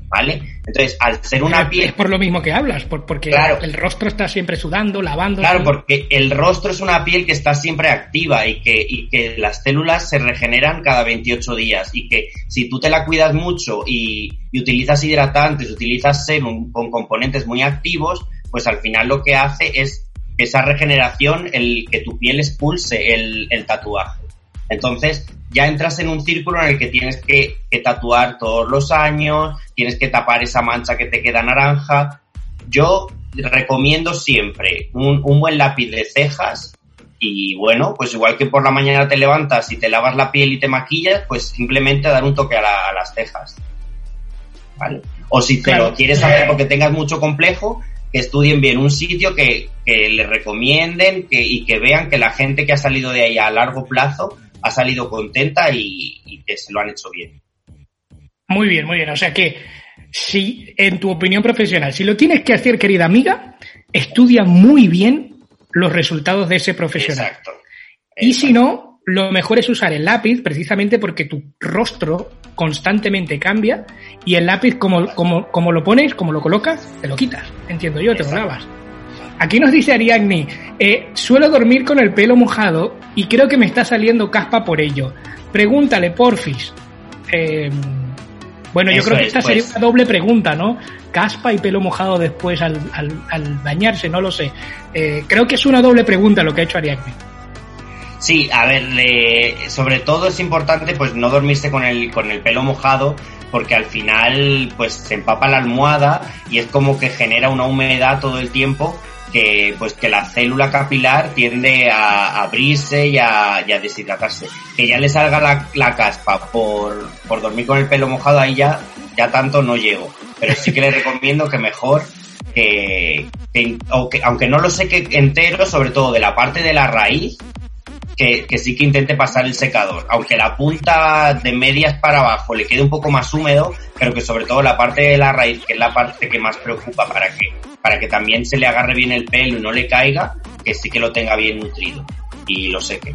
¿Vale? Entonces, al ser una piel Es por lo mismo que hablas, por- porque Claro. el rostro está siempre sudando, lavando. Claro, porque el rostro es una piel que está siempre activa y que, y que las células se regeneran cada 28 días y que si tú te la cuidas mucho y, y utilizas hidratantes, utilizas serum con componentes muy activos, pues al final lo que hace es esa regeneración, el que tu piel expulse el, el tatuaje. Entonces ya entras en un círculo en el que tienes que, que tatuar todos los años, tienes que tapar esa mancha que te queda naranja. Yo recomiendo siempre un, un buen lápiz de cejas y bueno, pues igual que por la mañana te levantas y te lavas la piel y te maquillas, pues simplemente dar un toque a, la- a las cejas. ¿Vale? O si te Claro. lo quieres hacer porque tengas mucho complejo, que estudien bien un sitio que, que le recomienden que, y que vean que la gente que ha salido de ahí a largo plazo ha salido contenta y, y que se lo han hecho bien. Muy bien, muy bien. O sea que, si, en tu opinión profesional, si lo tienes que hacer, querida amiga, estudia muy bien los resultados de ese profesional. Exacto. Y si no, lo mejor es usar el lápiz precisamente porque tu rostro constantemente cambia y el lápiz, como, como, como lo pones, como lo colocas, te lo quitas. Entiendo yo, te lo lavas. Aquí nos dice Ariadne, eh, suelo dormir con el pelo mojado y creo que me está saliendo caspa por ello. Pregúntale, porfis. Eh, bueno, yo creo que es, esta sería pues. una doble pregunta, ¿no? Caspa y pelo mojado después al, al, al bañarse, no lo sé. Eh, creo que es una doble pregunta lo que ha hecho Ariadne. Sí, a ver, sobre todo es importante pues no dormirse con el, con el pelo mojado porque al final pues se empapa la almohada y es como que genera una humedad todo el tiempo que pues que la célula capilar tiende a, abrirse y a, deshidratarse. Que ya le salga la, caspa por, por, dormir con el pelo mojado ahí ya, ya tanto no llego. Pero sí que le recomiendo que mejor que, aunque no lo sé que entero, sobre todo de la parte de la raíz, que, sí que intente pasar el secador. Aunque la punta de medias para abajo le quede un poco más húmedo, pero que sobre todo la parte de la raíz, que es la parte que más preocupa para que, para que también se le agarre bien el pelo y no le caiga, que sí que lo tenga bien nutrido y lo seque.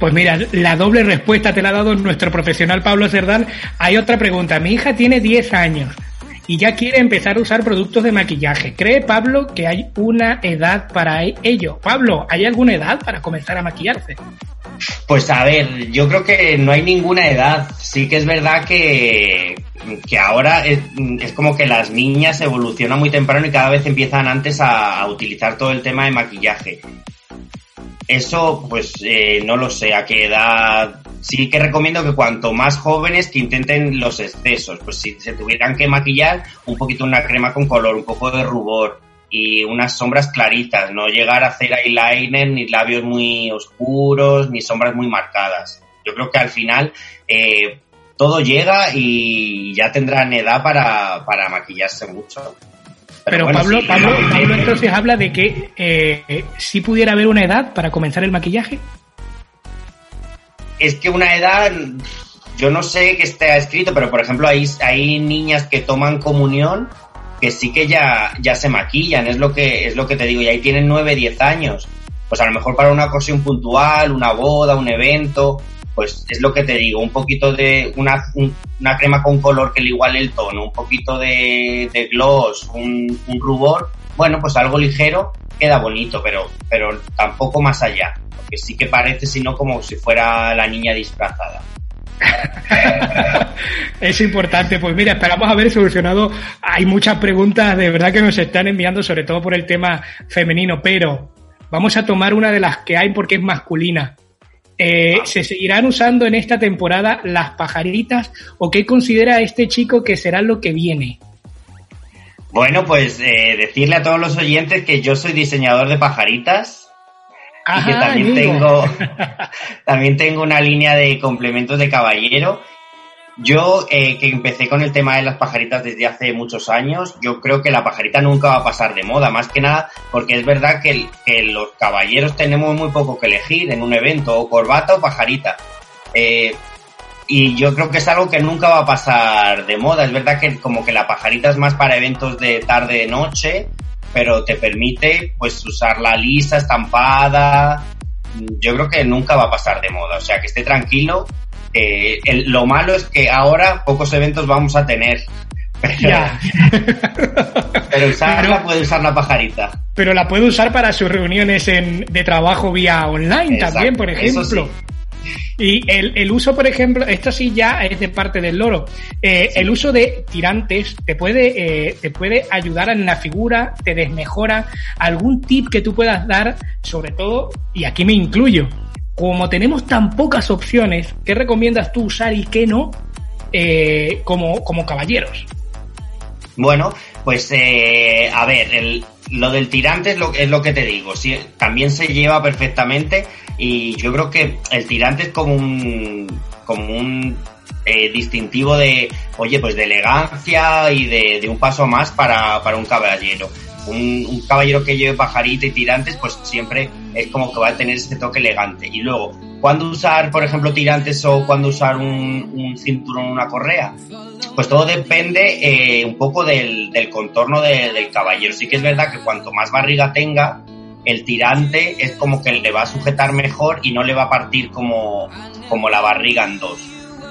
Pues mira, la doble respuesta te la ha dado nuestro profesional Pablo Cerdán. Hay otra pregunta. Mi hija tiene 10 años y ya quiere empezar a usar productos de maquillaje. ¿Cree Pablo que hay una edad para ello? Pablo, ¿hay alguna edad para comenzar a maquillarse? Pues a ver, yo creo que no hay ninguna edad. Sí que es verdad que, que ahora es, como que las niñas evolucionan muy temprano y cada vez empiezan antes a, utilizar todo el tema de maquillaje. Eso, pues eh, no lo sé a qué edad sí que recomiendo que cuanto más jóvenes que intenten los excesos, pues si se tuvieran que maquillar, un poquito una crema con color, un poco de rubor y unas sombras claritas, no llegar a hacer eyeliner ni labios muy oscuros ni sombras muy marcadas. Yo creo que al final eh, todo llega y ya tendrán edad para, para maquillarse mucho. Pero, Pablo, Pablo, entonces habla de que eh, si pudiera haber una edad para comenzar el maquillaje es que una edad, yo no sé qué está escrito, pero por ejemplo hay, hay niñas que toman comunión que sí que ya, ya se maquillan, es lo que, es lo que te digo, y ahí tienen 9, 10 años. Pues a lo mejor para una ocasión puntual, una boda, un evento, pues es lo que te digo, un poquito de una, una crema con color que le iguale el tono, un poquito de, gloss, un, un, rubor, bueno, pues algo ligero queda bonito, pero, pero tampoco más allá que sí que parece, sino como si fuera la niña disfrazada. es importante. Pues mira, esperamos haber solucionado. Hay muchas preguntas de verdad que nos están enviando, sobre todo por el tema femenino, pero vamos a tomar una de las que hay porque es masculina. Eh, ah. ¿Se seguirán usando en esta temporada las pajaritas o qué considera este chico que será lo que viene? Bueno, pues eh, decirle a todos los oyentes que yo soy diseñador de pajaritas y que también tengo, también tengo una línea de complementos de caballero. Yo, eh, que empecé con el tema de las pajaritas desde hace muchos años, yo creo que la pajarita nunca va a pasar de moda, más que nada porque es verdad que, los caballeros tenemos muy poco que elegir en un evento, o corbata o pajarita. Eh, y yo creo que es algo que nunca va a pasar de moda. Es verdad que como que la pajarita es más para eventos de tarde-noche, pero te permite pues usarla lisa, estampada. Yo creo que nunca va a pasar de moda, o sea que esté tranquilo. Eh, lo malo es que ahora pocos eventos vamos a tener. Pero, pero usarla puede usar la pajarita. Pero la puede usar para sus reuniones de trabajo vía online también, por ejemplo. Y el, uso, por ejemplo, esto sí ya es de parte del loro. Eh, el uso de tirantes te puede, eh, te puede ayudar en la figura, te desmejora. Algún tip que tú puedas dar, sobre todo, y aquí me incluyo, como tenemos tan pocas opciones, ¿qué recomiendas tú usar y qué no eh, como, como caballeros? Bueno, pues a ver, lo del tirante es lo, es lo que te digo. También se lleva perfectamente y yo creo que el tirante es como un, como un eh, distintivo de, oye, pues de elegancia y de, de un paso más para, para un caballero. Un, caballero que lleve pajarita y tirantes, pues siempre es como que va a tener ese toque elegante. Y luego, ¿cuándo usar, por ejemplo, tirantes o cuándo usar un, cinturón una correa? Pues todo depende eh, un poco del, del contorno del caballero. Sí que es verdad que cuanto más barriga tenga, el tirante es como que le va a sujetar mejor y no le va a partir como, como la barriga en dos,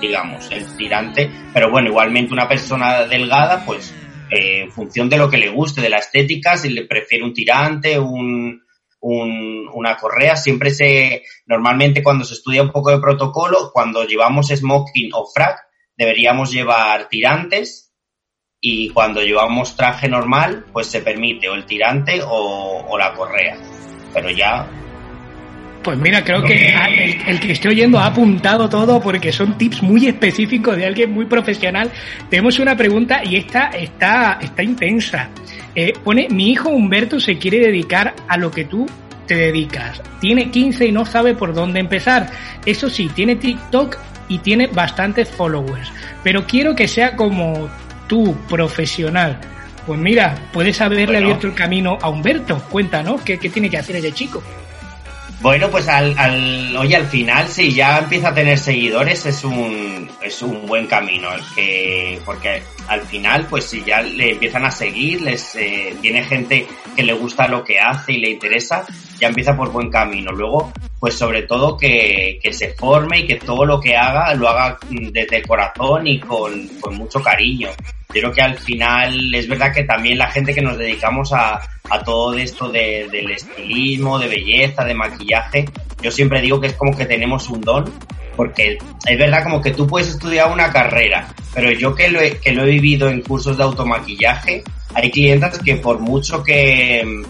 digamos, el tirante. Pero bueno, igualmente una persona delgada, pues eh, en función de lo que le guste, de la estética, si le prefiere un tirante, un, un, una correa, siempre se, normalmente cuando se estudia un poco de protocolo, cuando llevamos smoking o frac, deberíamos llevar tirantes y cuando llevamos traje normal, pues se permite o el tirante o, la correa. Pero ya Pues mira, creo que el, el, que estoy oyendo ha apuntado todo porque son tips muy específicos de alguien muy profesional. Tenemos una pregunta y esta está, está intensa. Eh, pone, mi hijo Humberto se quiere dedicar a lo que tú te dedicas. Tiene 15 y no sabe por dónde empezar. Eso sí, tiene TikTok y tiene bastantes followers. Pero quiero que sea como tú, profesional. Pues mira, puedes haberle abierto el camino a Humberto. Cuéntanos, ¿qué, qué tiene que hacer ese chico? Bueno, pues al, al, oye, al final, si ya empieza a tener seguidores, es un, es un buen camino. El que, porque al final, pues si ya le empiezan a seguir, les eh, tiene gente que le gusta lo que hace y le interesa, ya empieza por buen camino. Luego, pues sobre todo que, que se forme y que todo lo que haga lo haga desde corazón y con, con mucho cariño. Yo creo que al final es verdad que también la gente que nos dedicamos a, a todo esto de, del estilismo, de belleza, de maquillaje, yo siempre digo que es como que tenemos un don, porque es verdad como que tú puedes estudiar una carrera, pero yo que lo que lo he vivido en cursos de automaquillaje, hay clientes que por mucho que,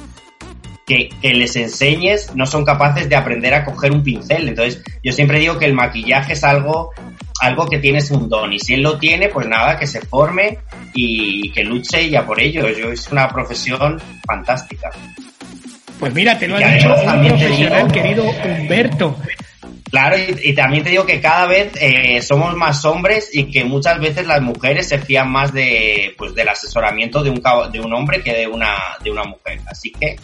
que, que, les enseñes no son capaces de aprender a coger un pincel. Entonces, yo siempre digo que el maquillaje es algo, algo que tienes un don. Y si él lo tiene, pues nada, que se forme y que luche ya por ello. Yo, es una profesión fantástica. Pues mira, te lo ha dicho un profesional, digo, querido Humberto. Claro, y, y, también te digo que cada vez eh, somos más hombres y que muchas veces las mujeres se fían más de, pues, del asesoramiento de un, de un hombre que de una, de una mujer. Así que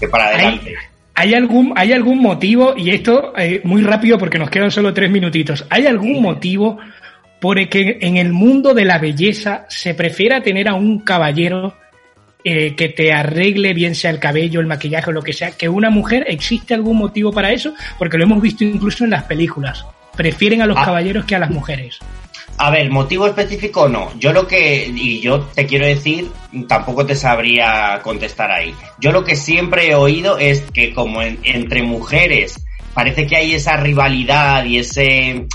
que para adelante. ¿Hay, hay algún, ¿Hay algún motivo, y esto eh, muy rápido porque nos quedan solo tres minutitos, ¿hay algún motivo por el que en el mundo de la belleza se prefiera tener a un caballero eh, que te arregle bien sea el cabello, el maquillaje o lo que sea, que una mujer? ¿Existe algún motivo para eso? Porque lo hemos visto incluso en las películas. Prefieren a los ah. caballeros que a las mujeres. A ver, motivo específico no. Yo lo que, y yo te quiero decir, tampoco te sabría contestar ahí. Yo lo que siempre he oído es que como en, entre mujeres parece que hay esa rivalidad y ese,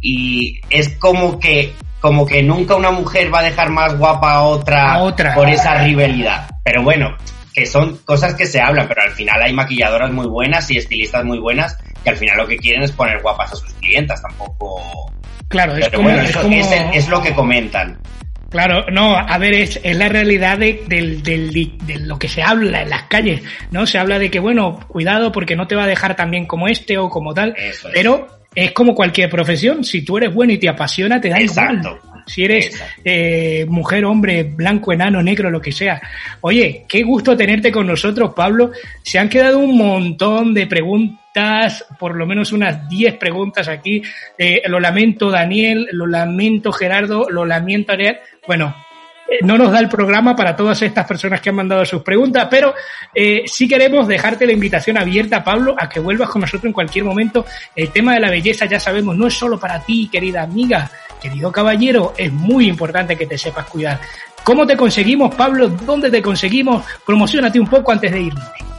y es como que, como que nunca una mujer va a dejar más guapa a otra, a otra. por esa rivalidad. Pero bueno, que son cosas que se hablan, pero al final hay maquilladoras muy buenas y estilistas muy buenas que al final lo que quieren es poner guapas a sus clientas, tampoco Claro, es como, bueno, es, eso como... es, el- es lo que comentan. Claro, no, a ver, es, es la realidad de, del- del- de lo que se habla en las calles, ¿no? Se habla de que, bueno, cuidado porque no te va a dejar tan bien como este o como tal, Eso pero es como cualquier profesión, si tú eres bueno y te apasiona, te da Exacto. igual. Si eres eh, mujer, hombre, blanco, enano, negro, lo que sea. Oye, qué gusto tenerte con nosotros, Pablo. Se han quedado un montón de preguntas, por lo menos unas 10 preguntas aquí. Eh, lo lamento, Daniel, lo lamento, Gerardo, lo lamento, Ariel. Bueno, eh, no nos da el programa para todas estas personas que han mandado sus preguntas, pero eh, sí queremos dejarte la invitación abierta, Pablo, a que vuelvas con nosotros en cualquier momento. El tema de la belleza, ya sabemos, no es solo para ti, querida amiga, querido caballero, es muy importante que te sepas cuidar. ¿Cómo te conseguimos, Pablo? ¿Dónde te conseguimos? Promocionate un poco antes de irnos.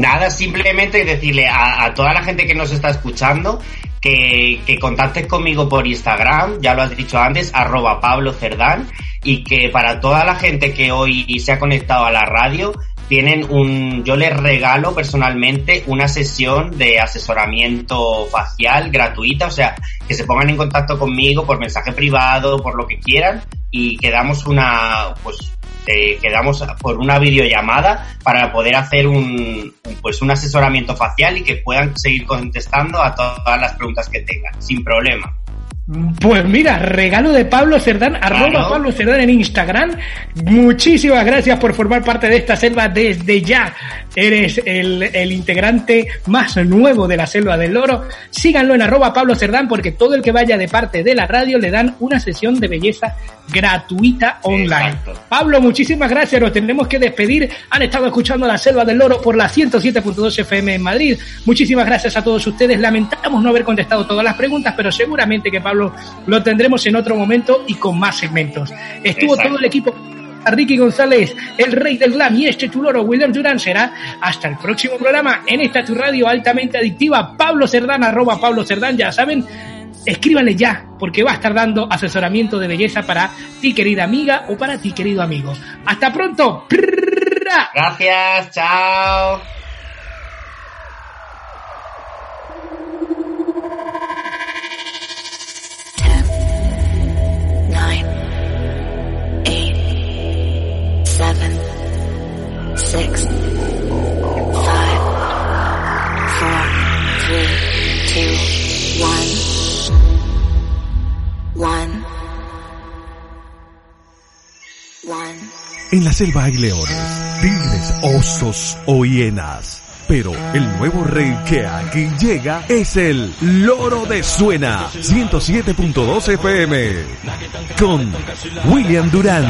Nada, simplemente decirle a, toda la gente que nos está escuchando que, que contactes conmigo por Instagram, ya lo has dicho antes, arroba Pablo Cerdán, y que para toda la gente que hoy se ha conectado a la radio, tienen un, yo les regalo personalmente una sesión de asesoramiento facial gratuita, o sea, que se pongan en contacto conmigo por mensaje privado, por lo que quieran, y quedamos una, pues, eh, quedamos por una videollamada para poder hacer un, pues un asesoramiento facial y que puedan seguir contestando a todas las preguntas que tengan, sin problema. Pues mira, regalo de Pablo Cerdán, arroba. Pablo Cerdán en Instagram. Muchísimas gracias por formar parte de esta selva desde ya. Eres el, el integrante más nuevo de la selva del loro. Síganlo en arroba Pablo Cerdán porque todo el que vaya de parte de la radio le dan una sesión de belleza gratuita online. Exacto. Pablo, muchísimas gracias. Nos tendremos que despedir. Han estado escuchando la Selva del Loro por la 107.2 FM en Madrid. Muchísimas gracias a todos ustedes. Lamentamos no haber contestado todas las preguntas, pero seguramente que Pablo lo tendremos en otro momento y con más segmentos. Estuvo Exacto. todo el equipo. Ricky González, el rey del glam y este chuloro William Durán será hasta el próximo programa en esta tu radio altamente adictiva. Pablo Cerdán, arroba Pablo Cerdán, ya saben, escríbanle ya, porque va a estar dando asesoramiento de belleza para ti, querida amiga, o para ti, querido amigo. ¡Hasta pronto! Gracias, chao. Six, five, four, three, two, one, one, one. En la selva hay leones, tigres, osos o hienas. Pero el nuevo rey que aquí llega es el Loro de Suena 107.2 FM con William Durán.